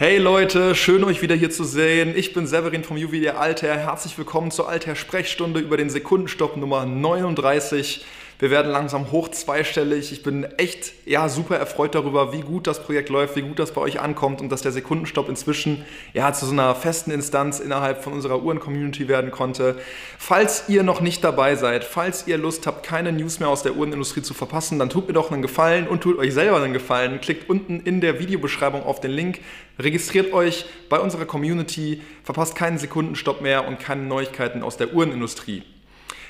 Hey Leute, schön euch wieder hier zu sehen. Ich bin Severin vom Juwelier Alter. Herzlich willkommen zur Alter Sprechstunde über den Sekundenstopp Nummer 39. Wir werden langsam hoch zweistellig. Ich bin echt ja, super erfreut darüber, wie gut das Projekt läuft, wie gut das bei euch ankommt und dass der Sekundenstopp inzwischen ja, zu so einer festen Instanz innerhalb von unserer Uhren-Community werden konnte. Falls ihr noch nicht dabei seid, falls ihr Lust habt, keine News mehr aus der Uhrenindustrie zu verpassen, dann tut mir doch einen Gefallen und tut euch selber einen Gefallen. Klickt unten in der Videobeschreibung auf den Link, registriert euch bei unserer Community, verpasst keinen Sekundenstopp mehr und keine Neuigkeiten aus der Uhrenindustrie.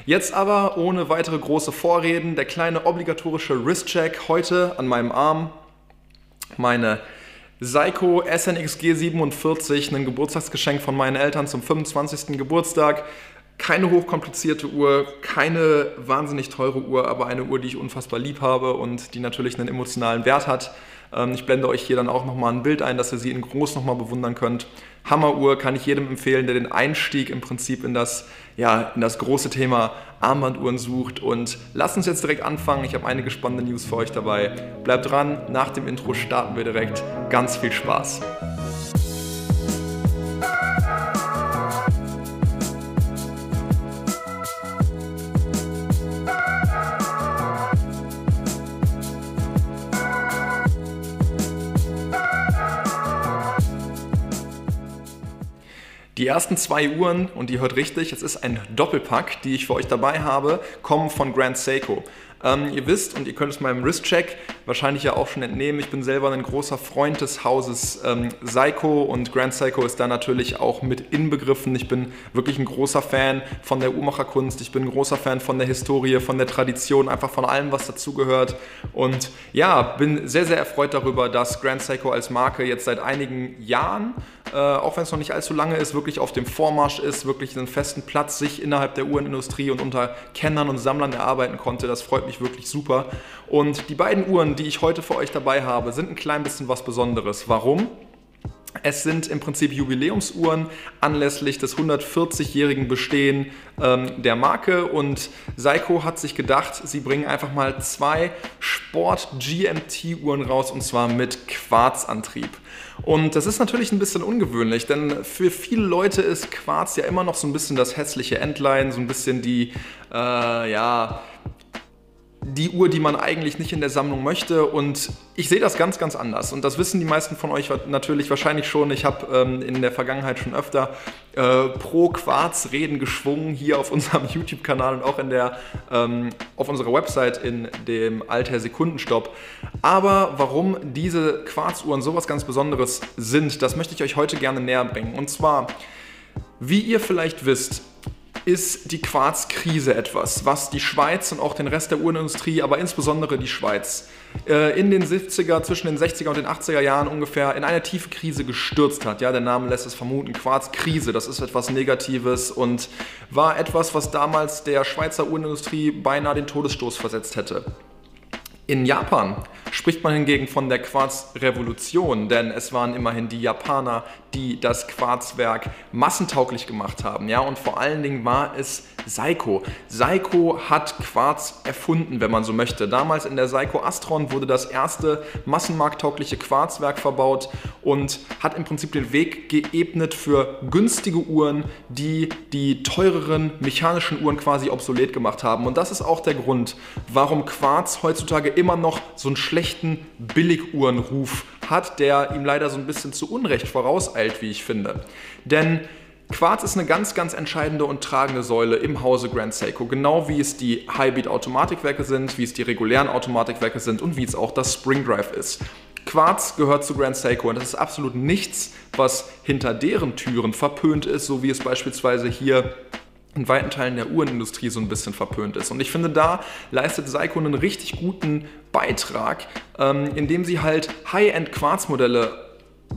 Jetzt aber ohne weitere große Vorreden der kleine obligatorische Wristcheck heute an meinem Arm. Meine Seiko SNX G47, ein Geburtstagsgeschenk von meinen Eltern zum 25. Geburtstag. Keine hochkomplizierte Uhr, keine wahnsinnig teure Uhr, aber eine Uhr, die ich unfassbar lieb habe und die natürlich einen emotionalen Wert hat. Ähm, ich blende euch hier dann auch nochmal ein Bild ein, dass ihr sie in groß nochmal bewundern könnt. Hammeruhr kann ich jedem empfehlen, der den Einstieg im Prinzip in das, ja, in das große Thema Armbanduhren sucht. Und lasst uns jetzt direkt anfangen. Ich habe einige spannende News für euch dabei. Bleibt dran, nach dem Intro starten wir direkt. Ganz viel Spaß. Die ersten zwei Uhren, und die hört richtig, es ist ein Doppelpack, die ich für euch dabei habe, kommen von Grand Seiko. Ähm, ihr wisst, und ihr könnt es meinem Wristcheck wahrscheinlich ja auch schon entnehmen, ich bin selber ein großer Freund des Hauses ähm, Seiko und Grand Seiko ist da natürlich auch mit inbegriffen. Ich bin wirklich ein großer Fan von der Uhrmacherkunst, ich bin ein großer Fan von der Historie, von der Tradition, einfach von allem, was dazugehört. Und ja, bin sehr, sehr erfreut darüber, dass Grand Seiko als Marke jetzt seit einigen Jahren äh, auch wenn es noch nicht allzu lange ist, wirklich auf dem Vormarsch ist, wirklich einen festen Platz sich innerhalb der Uhrenindustrie und unter Kennern und Sammlern erarbeiten konnte. Das freut mich wirklich super. Und die beiden Uhren, die ich heute für euch dabei habe, sind ein klein bisschen was Besonderes. Warum? Es sind im Prinzip Jubiläumsuhren anlässlich des 140-jährigen Bestehen ähm, der Marke und Seiko hat sich gedacht, sie bringen einfach mal zwei Sport-GMT-Uhren raus und zwar mit Quarzantrieb. Und das ist natürlich ein bisschen ungewöhnlich, denn für viele Leute ist Quarz ja immer noch so ein bisschen das hässliche Endline, so ein bisschen die, äh, ja, die Uhr, die man eigentlich nicht in der Sammlung möchte. Und ich sehe das ganz, ganz anders. Und das wissen die meisten von euch natürlich wahrscheinlich schon. Ich habe ähm, in der Vergangenheit schon öfter äh, pro Quarz Reden geschwungen hier auf unserem YouTube-Kanal und auch in der, ähm, auf unserer Website in dem Alter Sekundenstopp. Aber warum diese Quarzuhren sowas ganz Besonderes sind, das möchte ich euch heute gerne näher bringen. Und zwar, wie ihr vielleicht wisst, ist die Quarzkrise etwas, was die Schweiz und auch den Rest der Uhrenindustrie, aber insbesondere die Schweiz, äh, in den 70er, zwischen den 60er und den 80er Jahren ungefähr in eine tiefe Krise gestürzt hat. Ja, der Name lässt es vermuten, Quarzkrise, das ist etwas Negatives und war etwas, was damals der Schweizer Uhrenindustrie beinahe den Todesstoß versetzt hätte. In Japan spricht man hingegen von der Quarzrevolution, denn es waren immerhin die Japaner, die das Quarzwerk massentauglich gemacht haben. Ja? Und vor allen Dingen war es Seiko. Seiko hat Quarz erfunden, wenn man so möchte. Damals in der Seiko Astron wurde das erste massenmarkttaugliche Quarzwerk verbaut und hat im Prinzip den Weg geebnet für günstige Uhren, die die teureren mechanischen Uhren quasi obsolet gemacht haben. Und das ist auch der Grund, warum Quarz heutzutage immer noch so einen schlechten Billiguhrenruf hat, der ihm leider so ein bisschen zu Unrecht vorauseilt, wie ich finde. Denn Quarz ist eine ganz, ganz entscheidende und tragende Säule im Hause Grand Seiko, genau wie es die High-Beat-Automatikwerke sind, wie es die regulären Automatikwerke sind und wie es auch das Spring Drive ist. Quarz gehört zu Grand Seiko und das ist absolut nichts, was hinter deren Türen verpönt ist, so wie es beispielsweise hier in weiten Teilen der Uhrenindustrie so ein bisschen verpönt ist. Und ich finde, da leistet Seiko einen richtig guten Beitrag, ähm, indem sie halt High-End-Quarzmodelle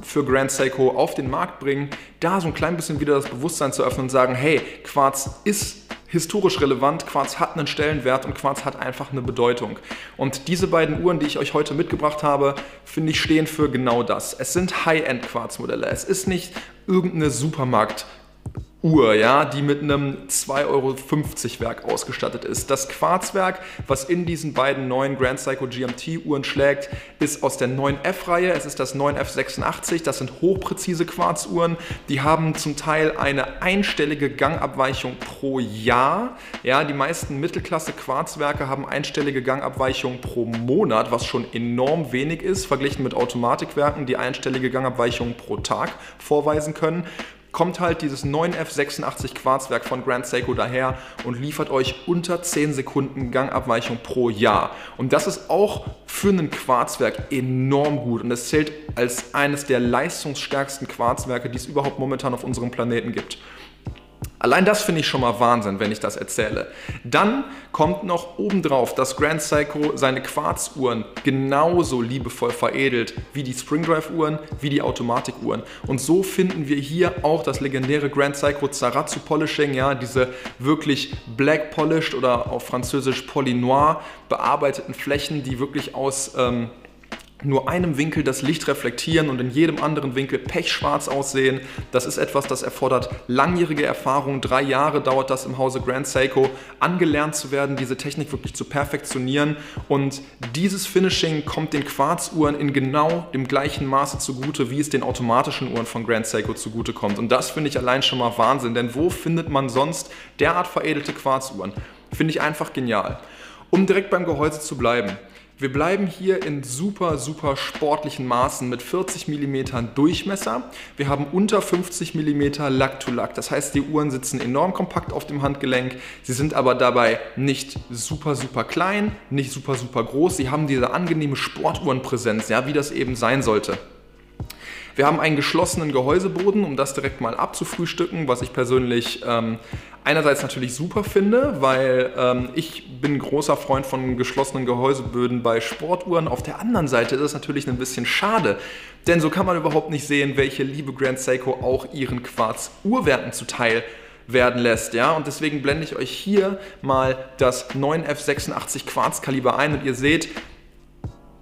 für Grand Seiko auf den Markt bringen, da so ein klein bisschen wieder das Bewusstsein zu öffnen und sagen, hey, Quarz ist historisch relevant, Quarz hat einen Stellenwert und Quarz hat einfach eine Bedeutung. Und diese beiden Uhren, die ich euch heute mitgebracht habe, finde ich stehen für genau das. Es sind High-End Quarzmodelle. Es ist nicht irgendeine Supermarkt Uhr, ja, die mit einem 2,50 Euro Werk ausgestattet ist. Das Quarzwerk, was in diesen beiden neuen Grand Seiko GMT Uhren schlägt, ist aus der 9F-Reihe. Es ist das 9F86. Das sind hochpräzise Quarzuhren. Die haben zum Teil eine einstellige Gangabweichung pro Jahr. Ja, die meisten Mittelklasse Quarzwerke haben einstellige Gangabweichung pro Monat, was schon enorm wenig ist, verglichen mit Automatikwerken, die einstellige Gangabweichung pro Tag vorweisen können kommt halt dieses 9F86 Quarzwerk von Grand Seiko daher und liefert euch unter 10 Sekunden Gangabweichung pro Jahr. Und das ist auch für ein Quarzwerk enorm gut und es zählt als eines der leistungsstärksten Quarzwerke, die es überhaupt momentan auf unserem Planeten gibt. Allein das finde ich schon mal Wahnsinn, wenn ich das erzähle. Dann kommt noch obendrauf, dass Grand Seiko seine Quarzuhren genauso liebevoll veredelt wie die Springdrive-Uhren, wie die Automatikuhren. Und so finden wir hier auch das legendäre Grand Seiko Zaratsu Polishing, ja, diese wirklich black polished oder auf Französisch Polynoir bearbeiteten Flächen, die wirklich aus ähm, nur einem Winkel das Licht reflektieren und in jedem anderen Winkel pechschwarz aussehen. Das ist etwas, das erfordert langjährige Erfahrung. Drei Jahre dauert das im Hause Grand Seiko, angelernt zu werden, diese Technik wirklich zu perfektionieren. Und dieses Finishing kommt den Quarzuhren in genau dem gleichen Maße zugute, wie es den automatischen Uhren von Grand Seiko zugute kommt. Und das finde ich allein schon mal Wahnsinn, denn wo findet man sonst derart veredelte Quarzuhren? Finde ich einfach genial. Um direkt beim Gehäuse zu bleiben. Wir bleiben hier in super, super sportlichen Maßen mit 40 mm Durchmesser. Wir haben unter 50 mm Lack-to-Lack. Das heißt, die Uhren sitzen enorm kompakt auf dem Handgelenk. Sie sind aber dabei nicht super, super klein, nicht super, super groß. Sie haben diese angenehme Sportuhrenpräsenz, ja, wie das eben sein sollte. Wir haben einen geschlossenen Gehäuseboden, um das direkt mal abzufrühstücken, was ich persönlich ähm, einerseits natürlich super finde, weil ähm, ich bin großer Freund von geschlossenen Gehäuseböden bei Sportuhren. Auf der anderen Seite ist es natürlich ein bisschen schade, denn so kann man überhaupt nicht sehen, welche liebe Grand Seiko auch ihren Quarz-Uhrwerten zuteil werden lässt. Ja? Und deswegen blende ich euch hier mal das 9F86 Quarzkaliber ein und ihr seht,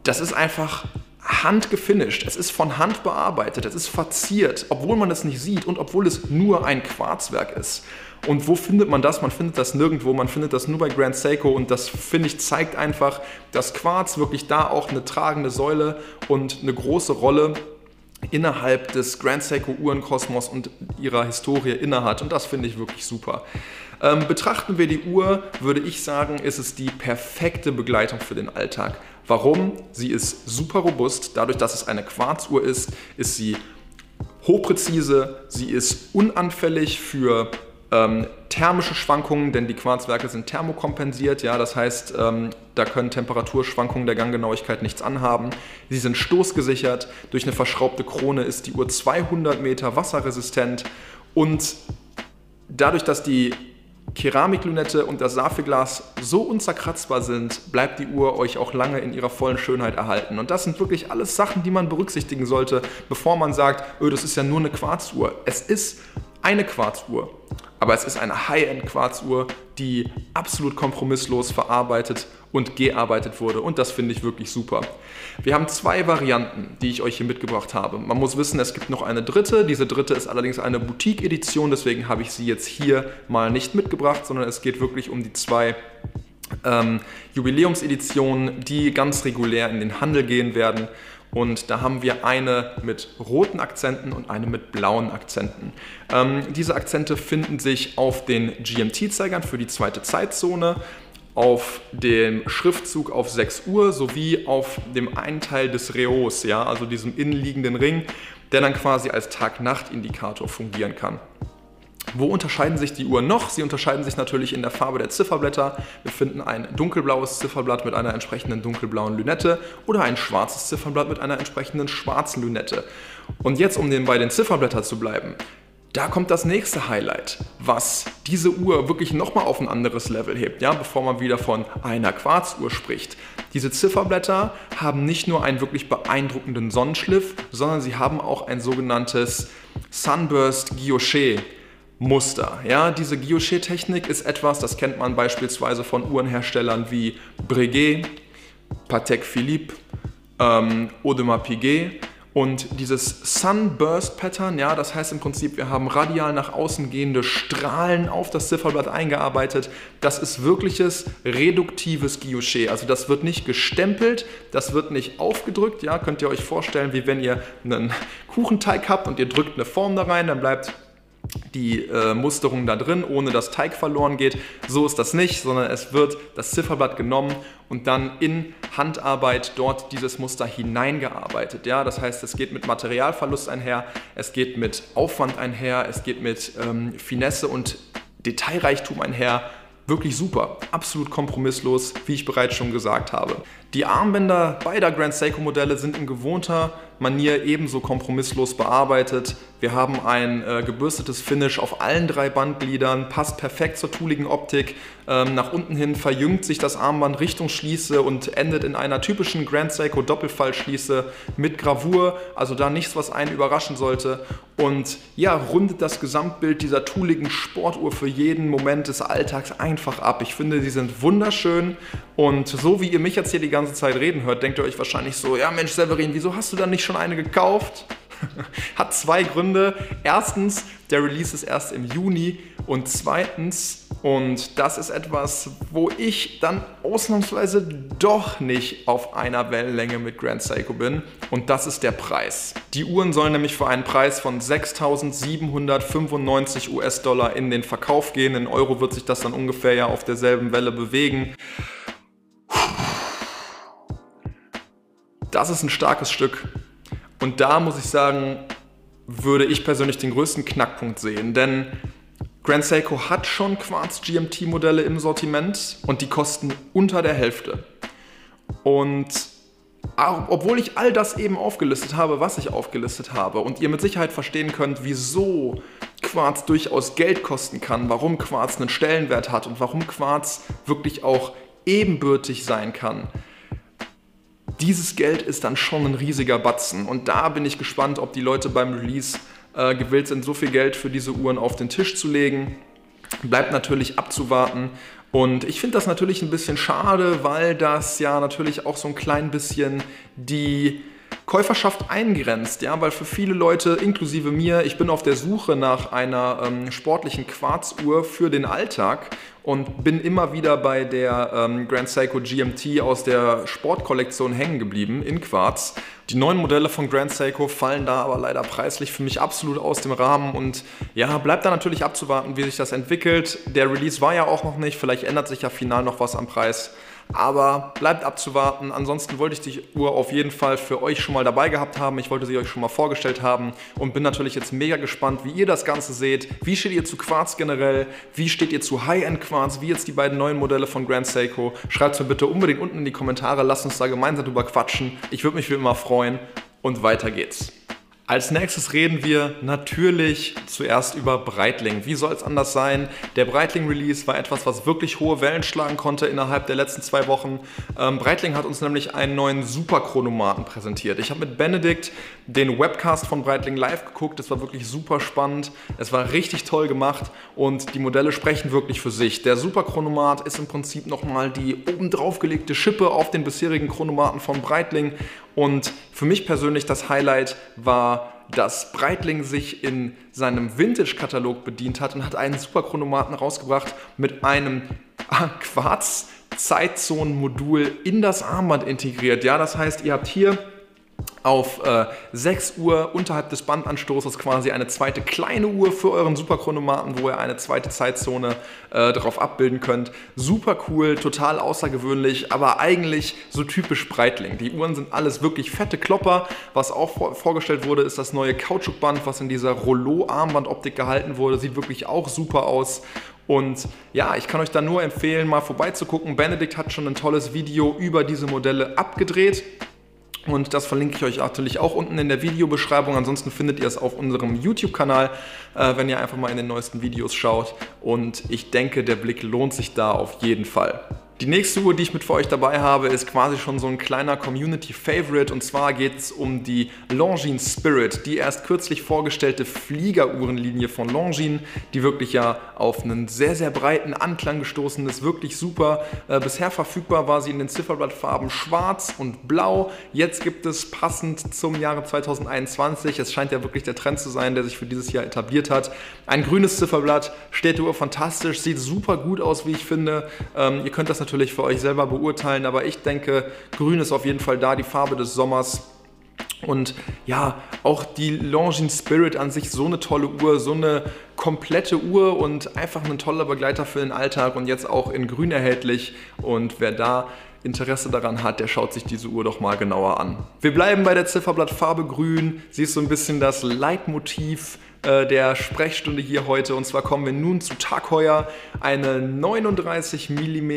das ist einfach handgefinisht, es ist von Hand bearbeitet, es ist verziert, obwohl man es nicht sieht und obwohl es nur ein Quarzwerk ist. Und wo findet man das? Man findet das nirgendwo, man findet das nur bei Grand Seiko und das finde ich zeigt einfach, dass Quarz wirklich da auch eine tragende Säule und eine große Rolle innerhalb des Grand Seiko Uhrenkosmos und ihrer Historie innehat und das finde ich wirklich super. Ähm, betrachten wir die Uhr, würde ich sagen, ist es die perfekte Begleitung für den Alltag. Warum? Sie ist super robust. Dadurch, dass es eine Quarzuhr ist, ist sie hochpräzise, sie ist unanfällig für ähm, thermische Schwankungen, denn die Quarzwerke sind thermokompensiert, ja, das heißt, ähm, da können Temperaturschwankungen der Ganggenauigkeit nichts anhaben. Sie sind stoßgesichert, durch eine verschraubte Krone ist die Uhr 200 Meter wasserresistent und dadurch, dass die Keramiklünette und das Safeglas so unzerkratzbar sind, bleibt die Uhr euch auch lange in ihrer vollen Schönheit erhalten. Und das sind wirklich alles Sachen, die man berücksichtigen sollte, bevor man sagt, öh, das ist ja nur eine Quarzuhr. Es ist eine Quarzuhr, aber es ist eine High-End-Quarzuhr, die absolut kompromisslos verarbeitet und gearbeitet wurde und das finde ich wirklich super. Wir haben zwei Varianten, die ich euch hier mitgebracht habe. Man muss wissen, es gibt noch eine dritte. Diese dritte ist allerdings eine Boutique-Edition, deswegen habe ich sie jetzt hier mal nicht mitgebracht, sondern es geht wirklich um die zwei ähm, Jubiläumseditionen, die ganz regulär in den Handel gehen werden. Und da haben wir eine mit roten Akzenten und eine mit blauen Akzenten. Ähm, diese Akzente finden sich auf den GMT-Zeigern für die zweite Zeitzone, auf dem Schriftzug auf 6 Uhr sowie auf dem einen Teil des Reos, ja, also diesem innenliegenden Ring, der dann quasi als Tag-Nacht-Indikator fungieren kann. Wo unterscheiden sich die Uhren noch? Sie unterscheiden sich natürlich in der Farbe der Zifferblätter. Wir finden ein dunkelblaues Zifferblatt mit einer entsprechenden dunkelblauen Lünette oder ein schwarzes Zifferblatt mit einer entsprechenden schwarzen Lünette. Und jetzt, um bei den Zifferblättern zu bleiben, da kommt das nächste Highlight, was diese Uhr wirklich nochmal auf ein anderes Level hebt, ja, bevor man wieder von einer Quarzuhr spricht. Diese Zifferblätter haben nicht nur einen wirklich beeindruckenden Sonnenschliff, sondern sie haben auch ein sogenanntes Sunburst Guilloché Muster. Ja, diese Guilloché-Technik ist etwas, das kennt man beispielsweise von Uhrenherstellern wie Breguet, Patek Philippe, ähm, Audemars Piguet Und dieses Sunburst Pattern, ja, das heißt im Prinzip, wir haben radial nach außen gehende Strahlen auf das Zifferblatt eingearbeitet. Das ist wirkliches reduktives Guilloché. Also das wird nicht gestempelt, das wird nicht aufgedrückt. Ja, könnt ihr euch vorstellen, wie wenn ihr einen Kuchenteig habt und ihr drückt eine Form da rein, dann bleibt die äh, Musterung da drin, ohne dass Teig verloren geht. So ist das nicht, sondern es wird das Zifferblatt genommen und dann in Handarbeit dort dieses Muster hineingearbeitet. Ja, das heißt, es geht mit Materialverlust einher, es geht mit Aufwand einher, es geht mit ähm, Finesse und Detailreichtum einher. Wirklich super, absolut kompromisslos, wie ich bereits schon gesagt habe. Die Armbänder beider Grand Seiko Modelle sind in gewohnter Manier ebenso kompromisslos bearbeitet. Wir haben ein äh, gebürstetes Finish auf allen drei Bandgliedern, passt perfekt zur tooligen Optik. Ähm, nach unten hin verjüngt sich das Armband Richtung Schließe und endet in einer typischen Grand Seiko Doppelfallschließe mit Gravur, also da nichts, was einen überraschen sollte. Und ja, rundet das Gesamtbild dieser tooligen Sportuhr für jeden Moment des Alltags einfach ab. Ich finde, sie sind wunderschön und so wie ihr mich jetzt hier die ganze Zeit reden hört, denkt ihr euch wahrscheinlich so, ja Mensch Severin, wieso hast du dann nicht schon eine gekauft? Hat zwei Gründe. Erstens, der Release ist erst im Juni und zweitens, und das ist etwas, wo ich dann ausnahmsweise doch nicht auf einer Wellenlänge mit Grand Seiko bin, und das ist der Preis. Die Uhren sollen nämlich für einen Preis von 6.795 US-Dollar in den Verkauf gehen. In Euro wird sich das dann ungefähr ja auf derselben Welle bewegen. Das ist ein starkes Stück. Und da muss ich sagen, würde ich persönlich den größten Knackpunkt sehen, denn Grand Seiko hat schon Quartz GMT Modelle im Sortiment und die kosten unter der Hälfte. Und obwohl ich all das eben aufgelistet habe, was ich aufgelistet habe und ihr mit Sicherheit verstehen könnt, wieso Quarz durchaus Geld kosten kann, warum Quarz einen Stellenwert hat und warum Quarz wirklich auch ebenbürtig sein kann, dieses Geld ist dann schon ein riesiger Batzen. Und da bin ich gespannt, ob die Leute beim Release äh, gewillt sind, so viel Geld für diese Uhren auf den Tisch zu legen. Bleibt natürlich abzuwarten. Und ich finde das natürlich ein bisschen schade, weil das ja natürlich auch so ein klein bisschen die Käuferschaft eingrenzt, ja, weil für viele Leute, inklusive mir, ich bin auf der Suche nach einer ähm, sportlichen Quarzuhr für den Alltag und bin immer wieder bei der ähm, Grand Seiko GMT aus der Sportkollektion hängen geblieben in Quarz. Die neuen Modelle von Grand Seiko fallen da aber leider preislich für mich absolut aus dem Rahmen und ja, bleibt da natürlich abzuwarten, wie sich das entwickelt. Der Release war ja auch noch nicht, vielleicht ändert sich ja final noch was am Preis. Aber bleibt abzuwarten. Ansonsten wollte ich die Uhr auf jeden Fall für euch schon mal dabei gehabt haben. Ich wollte sie euch schon mal vorgestellt haben und bin natürlich jetzt mega gespannt, wie ihr das Ganze seht. Wie steht ihr zu Quarz generell? Wie steht ihr zu High-End Quarz? Wie jetzt die beiden neuen Modelle von Grand Seiko? Schreibt es mir bitte unbedingt unten in die Kommentare. Lasst uns da gemeinsam drüber quatschen. Ich würde mich wie immer freuen. Und weiter geht's. Als nächstes reden wir natürlich zuerst über Breitling. Wie soll es anders sein? Der Breitling-Release war etwas, was wirklich hohe Wellen schlagen konnte innerhalb der letzten zwei Wochen. Ähm, Breitling hat uns nämlich einen neuen Superchronomaten präsentiert. Ich habe mit Benedikt den Webcast von Breitling live geguckt. Das war wirklich super spannend. Es war richtig toll gemacht und die Modelle sprechen wirklich für sich. Der Superchronomat ist im Prinzip nochmal die obendrauf gelegte Schippe auf den bisherigen Chronomaten von Breitling und für mich persönlich das Highlight war, dass Breitling sich in seinem Vintage-Katalog bedient hat und hat einen Superchronomaten rausgebracht mit einem Quarz-Zeitzonen-Modul in das Armband integriert. Ja, das heißt, ihr habt hier auf äh, 6 Uhr unterhalb des Bandanstoßes quasi eine zweite kleine Uhr für euren Superchronomaten, wo ihr eine zweite Zeitzone äh, drauf abbilden könnt. Super cool, total außergewöhnlich, aber eigentlich so typisch Breitling. Die Uhren sind alles wirklich fette Klopper. Was auch vor vorgestellt wurde, ist das neue Kautschukband, was in dieser Rollo-Armbandoptik gehalten wurde. Sieht wirklich auch super aus. Und ja, ich kann euch da nur empfehlen, mal vorbeizugucken. Benedikt hat schon ein tolles Video über diese Modelle abgedreht. Und das verlinke ich euch natürlich auch unten in der Videobeschreibung. Ansonsten findet ihr es auf unserem YouTube-Kanal, äh, wenn ihr einfach mal in den neuesten Videos schaut. Und ich denke, der Blick lohnt sich da auf jeden Fall. Die nächste Uhr, die ich mit für euch dabei habe, ist quasi schon so ein kleiner Community-Favorite und zwar geht es um die Longines Spirit, die erst kürzlich vorgestellte Fliegeruhrenlinie von Longines, die wirklich ja auf einen sehr, sehr breiten Anklang gestoßen ist, wirklich super. Äh, bisher verfügbar war sie in den Zifferblattfarben schwarz und blau. Jetzt gibt es passend zum Jahre 2021, es scheint ja wirklich der Trend zu sein, der sich für dieses Jahr etabliert hat, ein grünes Zifferblatt, steht die Uhr fantastisch, sieht super gut aus, wie ich finde. Ähm, ihr könnt das natürlich natürlich für euch selber beurteilen, aber ich denke, grün ist auf jeden Fall da, die Farbe des Sommers. Und ja, auch die Longines Spirit an sich, so eine tolle Uhr, so eine komplette Uhr und einfach ein toller Begleiter für den Alltag und jetzt auch in grün erhältlich. Und wer da Interesse daran hat, der schaut sich diese Uhr doch mal genauer an. Wir bleiben bei der Zifferblattfarbe grün. Sie ist so ein bisschen das Leitmotiv äh, der Sprechstunde hier heute. Und zwar kommen wir nun zu Tag Heuer, eine 39 mm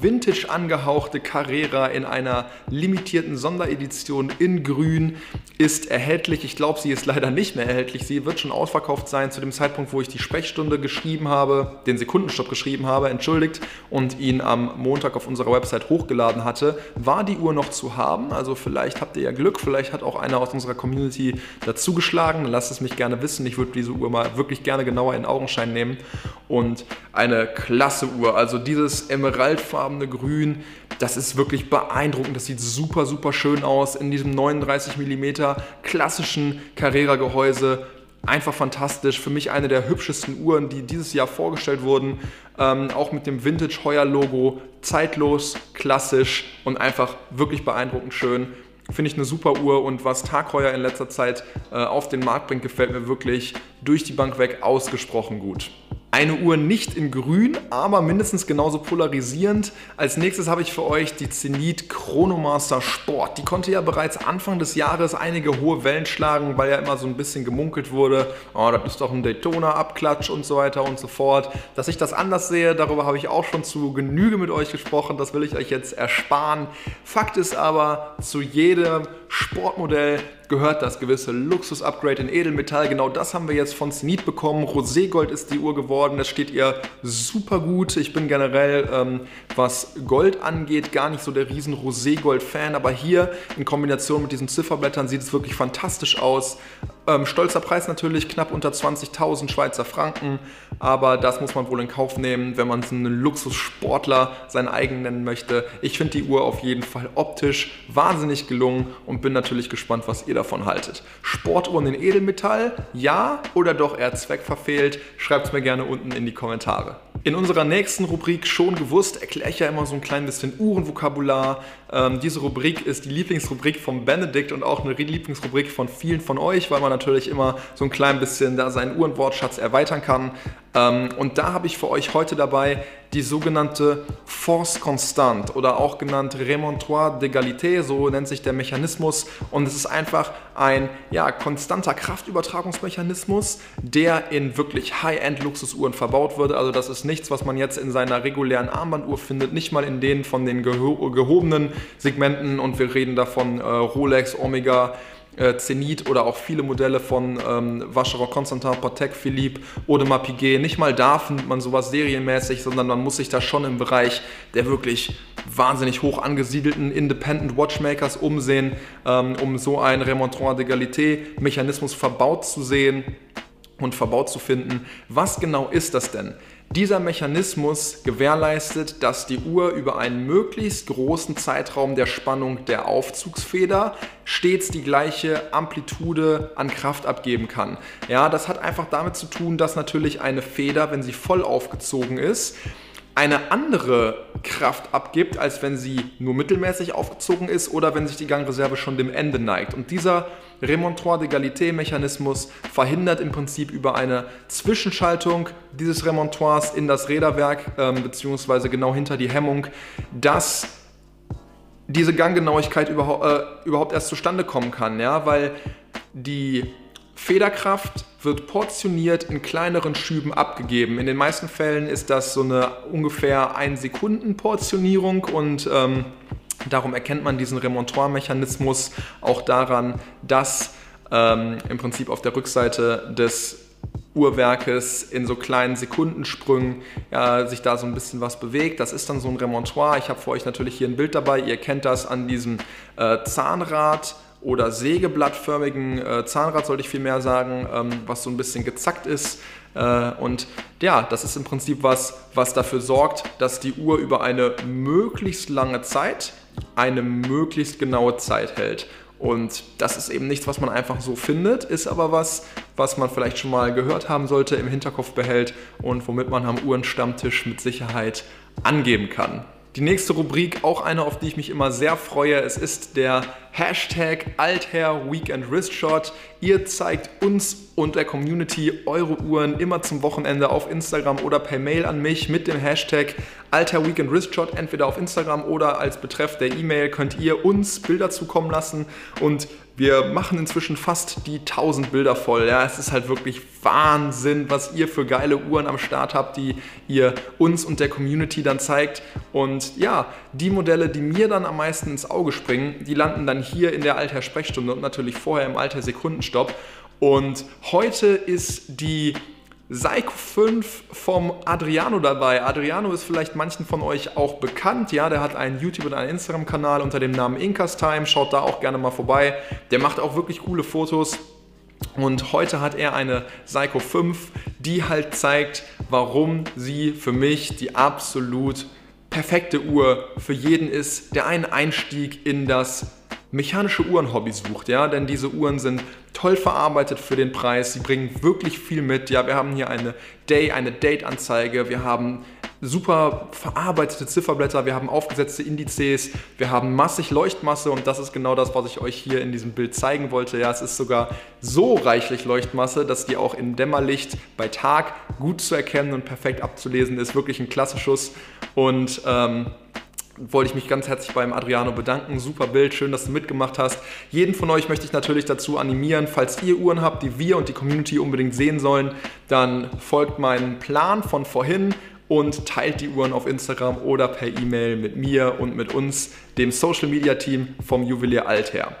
vintage angehauchte Carrera in einer limitierten Sonderedition in grün ist erhältlich. Ich glaube, sie ist leider nicht mehr erhältlich. Sie wird schon ausverkauft sein zu dem Zeitpunkt, wo ich die Sprechstunde geschrieben habe, den Sekundenstopp geschrieben habe, entschuldigt, und ihn am Montag auf unserer Website hochgeladen hatte, war die Uhr noch zu haben. Also vielleicht habt ihr ja Glück, vielleicht hat auch einer aus unserer Community dazugeschlagen. Lasst es mich gerne wissen. Ich würde diese Uhr mal wirklich gerne genauer in Augenschein nehmen. Und eine klasse Uhr. Also dieses emeraldfarbene Grün, das ist wirklich beeindruckend. Das sieht super, super schön aus in diesem 39 mm klassischen Carrera-Gehäuse. Einfach fantastisch. Für mich eine der hübschesten Uhren, die dieses Jahr vorgestellt wurden. Ähm, auch mit dem Vintage-Heuer-Logo. Zeitlos, klassisch und einfach wirklich beeindruckend schön. Finde ich eine super Uhr und was Tagheuer in letzter Zeit äh, auf den Markt bringt, gefällt mir wirklich durch die Bank weg ausgesprochen gut. Eine Uhr nicht in grün, aber mindestens genauso polarisierend. Als nächstes habe ich für euch die Zenit Chronomaster Sport. Die konnte ja bereits Anfang des Jahres einige hohe Wellen schlagen, weil ja immer so ein bisschen gemunkelt wurde, oh, das ist doch ein Daytona-Abklatsch und so weiter und so fort. Dass ich das anders sehe, darüber habe ich auch schon zu Genüge mit euch gesprochen, das will ich euch jetzt ersparen. Fakt ist aber, zu jedem Sportmodell gehört das gewisse Luxus-Upgrade in Edelmetall. Genau das haben wir jetzt von Zenit bekommen. Roségold ist die Uhr geworden. Das steht ihr super gut. Ich bin generell, ähm, was Gold angeht, gar nicht so der riesen Roségold-Fan. Aber hier in Kombination mit diesen Zifferblättern sieht es wirklich fantastisch aus. Ähm, stolzer Preis natürlich, knapp unter 20.000 Schweizer Franken, aber das muss man wohl in Kauf nehmen, wenn man einen Luxussportler sein eigen nennen möchte. Ich finde die Uhr auf jeden Fall optisch wahnsinnig gelungen und bin natürlich gespannt, was ihr davon haltet. Sportuhren in Edelmetall, ja oder doch eher zweckverfehlt? Schreibt es mir gerne unten in die Kommentare. In unserer nächsten Rubrik schon gewusst erkläre ich ja immer so ein klein bisschen Uhrenvokabular. Ähm, diese Rubrik ist die Lieblingsrubrik von Benedikt und auch eine Lieblingsrubrik von vielen von euch, weil man natürlich immer so ein klein bisschen da seinen Uhrenwortschatz erweitern kann. Ähm, und da habe ich für euch heute dabei die sogenannte Force Constante oder auch genannt Remontoire d'égalité, so nennt sich der Mechanismus. Und es ist einfach ein ja, konstanter Kraftübertragungsmechanismus, der in wirklich High-End-Luxusuhren verbaut wird. Also das ist nichts, was man jetzt in seiner regulären Armbanduhr findet, nicht mal in denen von den geho gehobenen Segmenten. Und wir reden davon äh, Rolex, Omega, äh, Zenit oder auch viele Modelle von ähm, Vacheron Constantin, Patek Philippe, Audemars Piguet. Nicht mal da findet man sowas serienmäßig, sondern man muss sich da schon im Bereich der wirklich wahnsinnig hoch angesiedelten Independent Watchmakers umsehen, ähm, um so einen Remontoire d'égalité Mechanismus verbaut zu sehen und verbaut zu finden. Was genau ist das denn? Dieser Mechanismus gewährleistet, dass die Uhr über einen möglichst großen Zeitraum der Spannung der Aufzugsfeder stets die gleiche Amplitude an Kraft abgeben kann. Ja, das hat einfach damit zu tun, dass natürlich eine Feder, wenn sie voll aufgezogen ist, eine andere Kraft abgibt, als wenn sie nur mittelmäßig aufgezogen ist oder wenn sich die Gangreserve schon dem Ende neigt. Und dieser Remontoire d'égalité-Mechanismus verhindert im Prinzip über eine Zwischenschaltung dieses Remontoirs in das Räderwerk, ähm, beziehungsweise genau hinter die Hemmung, dass diese Ganggenauigkeit überhaupt, äh, überhaupt erst zustande kommen kann, ja, weil die Federkraft wird portioniert in kleineren Schüben abgegeben. In den meisten Fällen ist das so eine ungefähr 1 Sekunden Portionierung und ähm, darum erkennt man diesen Remontoire-Mechanismus auch daran, dass ähm, im Prinzip auf der Rückseite des Uhrwerkes in so kleinen Sekundensprüngen ja, sich da so ein bisschen was bewegt. Das ist dann so ein Remontoire. Ich habe für euch natürlich hier ein Bild dabei. Ihr kennt das an diesem äh, Zahnrad oder sägeblattförmigen äh, Zahnrad, sollte ich vielmehr sagen, ähm, was so ein bisschen gezackt ist. Äh, und ja, das ist im Prinzip was, was dafür sorgt, dass die Uhr über eine möglichst lange Zeit eine möglichst genaue Zeit hält. Und das ist eben nichts, was man einfach so findet, ist aber was, was man vielleicht schon mal gehört haben sollte, im Hinterkopf behält und womit man am Uhrenstammtisch mit Sicherheit angeben kann. Die nächste Rubrik, auch eine, auf die ich mich immer sehr freue, es ist der Hashtag Alther Weekend Wrist Shot. Ihr zeigt uns und der Community eure Uhren immer zum Wochenende auf Instagram oder per Mail an mich mit dem Hashtag Alter Weekend Wrist Shot, entweder auf Instagram oder als Betreff der E-Mail könnt ihr uns Bilder zukommen lassen und wir machen inzwischen fast die 1000 Bilder voll. Ja, es ist halt wirklich Wahnsinn, was ihr für geile Uhren am Start habt, die ihr uns und der Community dann zeigt. Und ja, die Modelle, die mir dann am meisten ins Auge springen, die landen dann hier in der Alter Sprechstunde und natürlich vorher im Alter Sekundenstopp. Und heute ist die Psycho 5 vom Adriano dabei. Adriano ist vielleicht manchen von euch auch bekannt. Ja, der hat einen YouTube- und einen Instagram-Kanal unter dem Namen Incas Time. Schaut da auch gerne mal vorbei. Der macht auch wirklich coole Fotos. Und heute hat er eine Psycho 5, die halt zeigt, warum sie für mich die absolut perfekte Uhr für jeden ist, der einen Einstieg in das mechanische Uhrenhobby sucht, ja, denn diese Uhren sind toll verarbeitet für den Preis, sie bringen wirklich viel mit, ja, wir haben hier eine Day, eine Date-Anzeige, wir haben super verarbeitete Zifferblätter, wir haben aufgesetzte Indizes, wir haben massig Leuchtmasse und das ist genau das, was ich euch hier in diesem Bild zeigen wollte. Ja, es ist sogar so reichlich Leuchtmasse, dass die auch in Dämmerlicht bei Tag gut zu erkennen und perfekt abzulesen ist. Wirklich ein klasse Schuss und ähm, wollte ich mich ganz herzlich beim Adriano bedanken. Super Bild, schön, dass du mitgemacht hast. Jeden von euch möchte ich natürlich dazu animieren, falls ihr Uhren habt, die wir und die Community unbedingt sehen sollen, dann folgt meinem Plan von vorhin und teilt die Uhren auf Instagram oder per E-Mail mit mir und mit uns, dem Social Media Team vom Juwelier Alther.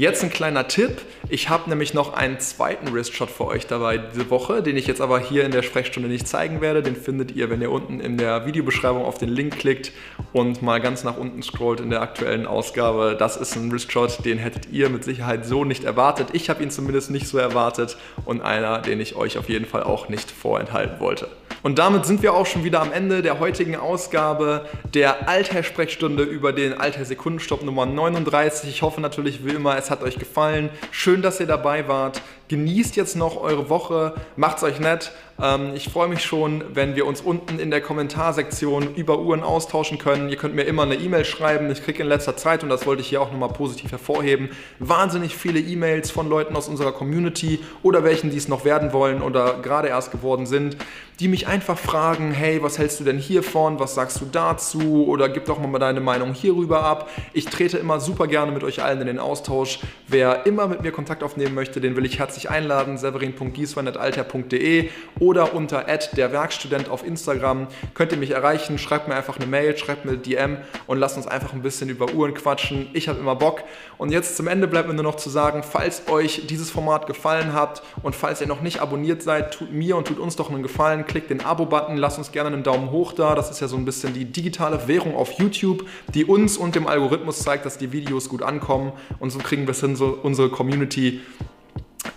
Jetzt ein kleiner Tipp. Ich habe nämlich noch einen zweiten Wristshot für euch dabei diese Woche, den ich jetzt aber hier in der Sprechstunde nicht zeigen werde. Den findet ihr, wenn ihr unten in der Videobeschreibung auf den Link klickt und mal ganz nach unten scrollt in der aktuellen Ausgabe. Das ist ein Wristshot, den hättet ihr mit Sicherheit so nicht erwartet. Ich habe ihn zumindest nicht so erwartet und einer, den ich euch auf jeden Fall auch nicht vorenthalten wollte. Und damit sind wir auch schon wieder am Ende der heutigen Ausgabe der Alter-Sprechstunde über den Alter-Sekundenstopp Nummer 39. Ich hoffe natürlich wie immer, es hat euch gefallen. Schön, dass ihr dabei wart. Genießt jetzt noch eure Woche, macht's euch nett. Ähm, ich freue mich schon, wenn wir uns unten in der Kommentarsektion über Uhren austauschen können. Ihr könnt mir immer eine E-Mail schreiben. Ich kriege in letzter Zeit, und das wollte ich hier auch nochmal positiv hervorheben, wahnsinnig viele E-Mails von Leuten aus unserer Community oder welchen, die es noch werden wollen oder gerade erst geworden sind, die mich einfach fragen, hey, was hältst du denn hiervon? Was sagst du dazu? Oder gib doch mal deine Meinung hierüber ab. Ich trete immer super gerne mit euch allen in den Austausch. Wer immer mit mir Kontakt aufnehmen möchte, den will ich herzlich einladen. severin.gieswein.alter.de oder unter der Werkstudent auf Instagram könnt ihr mich erreichen. Schreibt mir einfach eine Mail, schreibt mir DM und lasst uns einfach ein bisschen über Uhren quatschen. Ich habe immer Bock. Und jetzt zum Ende bleibt mir nur noch zu sagen, falls euch dieses Format gefallen hat und falls ihr noch nicht abonniert seid, tut mir und tut uns doch einen Gefallen klickt den Abo-Button, lasst uns gerne einen Daumen hoch da. Das ist ja so ein bisschen die digitale Währung auf YouTube, die uns und dem Algorithmus zeigt, dass die Videos gut ankommen. Und so kriegen wir es hin, so unsere Community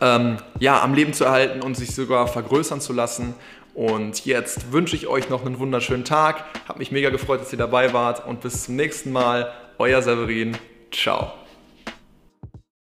ähm, ja, am Leben zu erhalten und sich sogar vergrößern zu lassen. Und jetzt wünsche ich euch noch einen wunderschönen Tag. Hab mich mega gefreut, dass ihr dabei wart und bis zum nächsten Mal. Euer Severin. Ciao.